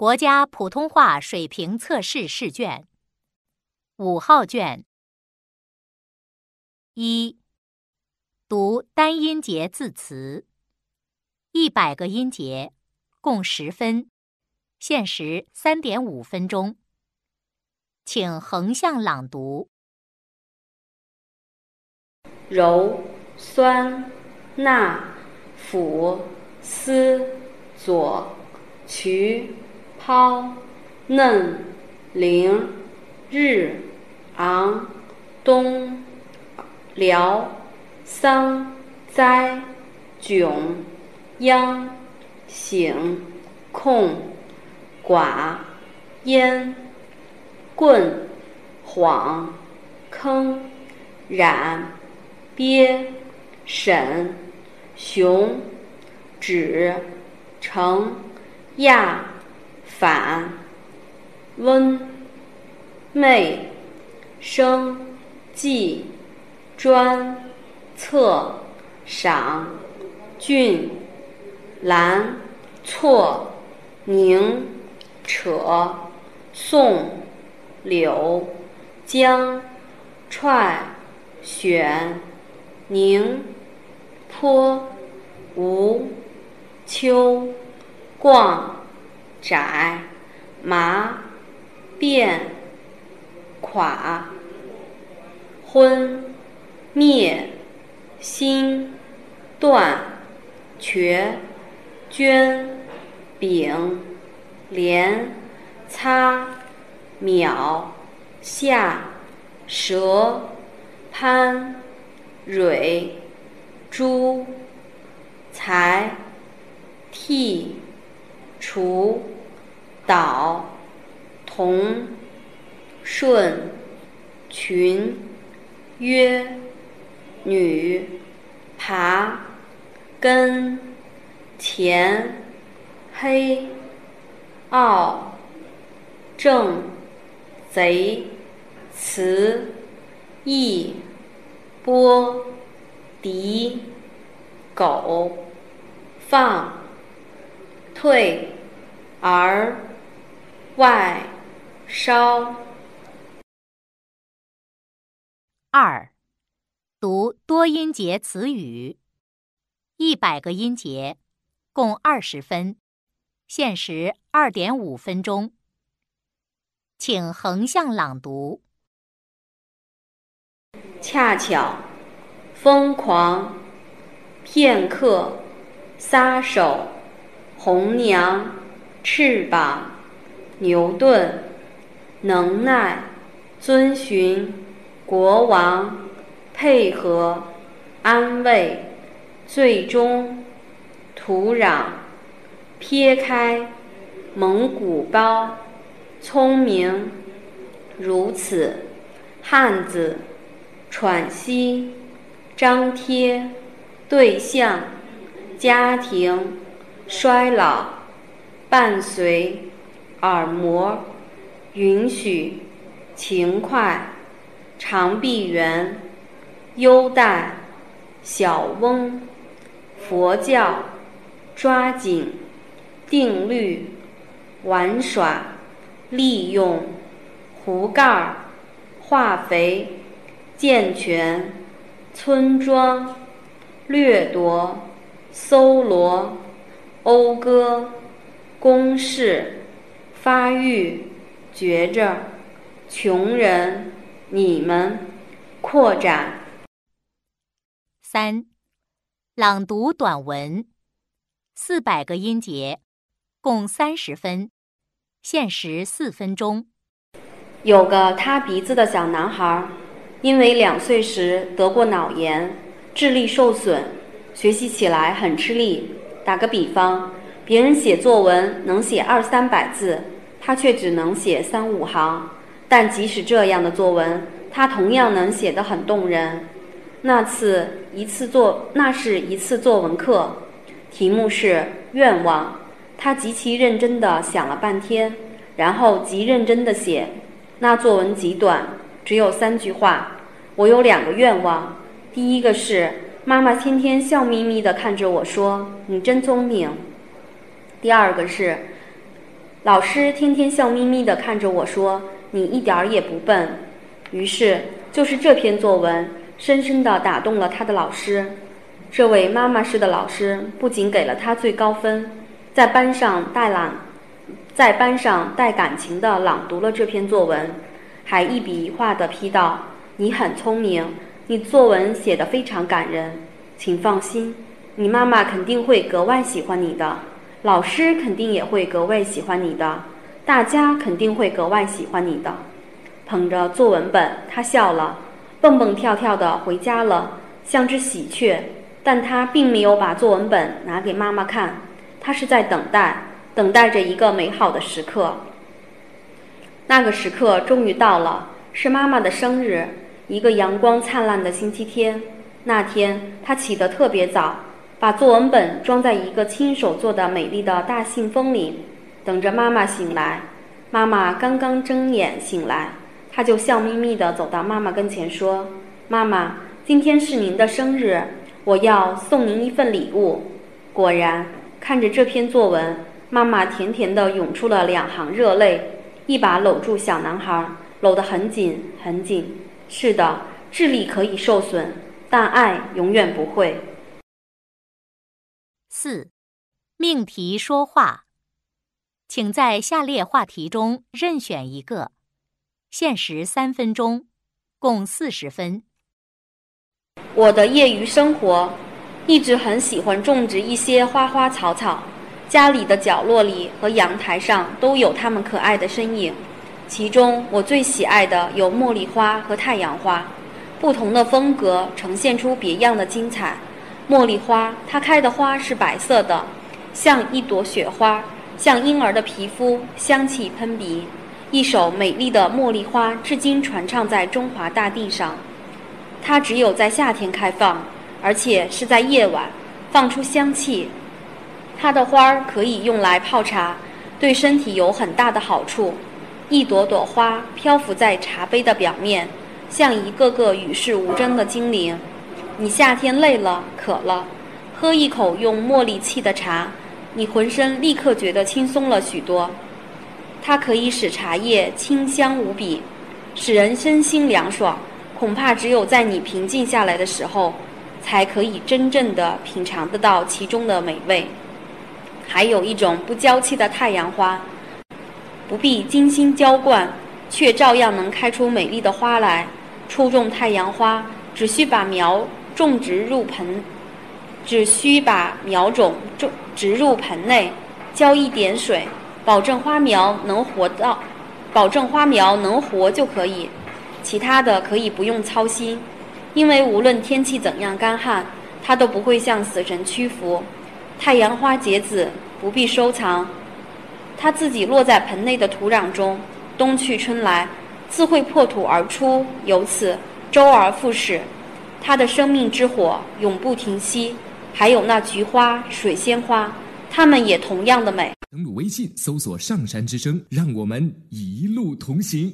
国家普通话水平测试试卷，五号卷。一，读单音节字词，一百个音节，共十分，限时三点五分钟，请横向朗读：柔、酸、钠、辅、丝、左、渠。抛、嫩、灵、日、昂、东、辽、桑、栽、迥、央、醒、控、寡、焉、棍、晃、坑、染、鳖、沈、熊、指、成、亚。反、温、昧、生、计、专、测、赏、峻、兰、错、宁、扯、宋、柳、江、踹、选、宁、坡、吴、秋、逛。窄、麻、变、垮、昏、灭、心、断、瘸、捐、丙、连、擦、秒、下、舌、攀、蕊、珠、才、替。除、导、同、顺、群、约、女、爬、根、前、黑、傲、正、贼、词、义、波、敌、狗、放。退，而，外，烧。二，读多音节词语，一百个音节，共二十分，限时二点五分钟，请横向朗读。恰巧，疯狂，片刻，撒手。红娘，翅膀，牛顿，能耐，遵循，国王，配合，安慰，最终，土壤，撇开，蒙古包，聪明，如此，汉子，喘息，张贴，对象，家庭。衰老，伴随，耳膜，允许，勤快，长臂猿，优待，小翁，佛教，抓紧，定律，玩耍，利用，壶盖，化肥，健全，村庄，掠夺，搜罗。讴歌，公式，发育，觉着，穷人，你们，扩展。三，朗读短文，四百个音节，共三十分，限时四分钟。有个塌鼻子的小男孩，因为两岁时得过脑炎，智力受损，学习起来很吃力。打个比方，别人写作文能写二三百字，他却只能写三五行。但即使这样的作文，他同样能写得很动人。那次一次作，那是一次作文课，题目是愿望。他极其认真地想了半天，然后极认真地写。那作文极短，只有三句话。我有两个愿望，第一个是。妈妈天天笑眯眯地看着我说：“你真聪明。”第二个是，老师天天笑眯眯地看着我说：“你一点儿也不笨。”于是，就是这篇作文深深地打动了他的老师。这位妈妈式的老师不仅给了他最高分，在班上带朗，在班上带感情地朗读了这篇作文，还一笔一画地批道：“你很聪明，你作文写得非常感人，请放心，你妈妈肯定会格外喜欢你的，老师肯定也会格外喜欢你的，大家肯定会格外喜欢你的。”捧着作文本，他笑了，蹦蹦跳跳地回家了，像只喜鹊。但他并没有把作文本拿给妈妈看，他是在等待，等待着一个美好的时刻。那个时刻终于到了，是妈妈的生日，一个阳光灿烂的星期天。那天他起得特别早，把作文本装在一个亲手做的美丽的大信封里，等着妈妈醒来。妈妈刚刚睁眼醒来，他就笑眯眯地走到妈妈跟前说：“妈妈，今天是您的生日。”我要送您一份礼物。果然，看着这篇作文，妈妈甜甜地涌出了两行热泪，一把搂住小男孩，搂得很紧很紧。是的，智力可以受损，但爱永远不会。四，命题说话，请在下列话题中任选一个，限时三分钟，共四十分。我的业余生活，一直很喜欢种植一些花花草草，家里的角落里和阳台上都有它们可爱的身影。其中我最喜爱的有茉莉花和太阳花，不同的风格呈现出别样的精彩。茉莉花，它开的花是白色的，像一朵雪花，像婴儿的皮肤，香气喷鼻。一首美丽的茉莉花，至今传唱在中华大地上。它只有在夏天开放，而且是在夜晚，放出香气。它的花儿可以用来泡茶，对身体有很大的好处。一朵朵花漂浮在茶杯的表面，像一个个与世无争的精灵。你夏天累了、渴了，喝一口用茉莉沏的茶，你浑身立刻觉得轻松了许多。它可以使茶叶清香无比，使人身心凉爽。恐怕只有在你平静下来的时候，才可以真正的品尝得到其中的美味。还有一种不娇气的太阳花，不必精心浇灌，却照样能开出美丽的花来。初种太阳花，只需把苗种植入盆，只需把苗种种植入盆内，浇一点水，保证花苗能活到，保证花苗能活就可以。其他的可以不用操心，因为无论天气怎样干旱，它都不会向死神屈服。太阳花结籽不必收藏，它自己落在盆内的土壤中，冬去春来，自会破土而出，由此周而复始。它的生命之火永不停息。还有那菊花、水仙花，它们也同样的美。登录微信，搜索“上山之声”，让我们一路同行。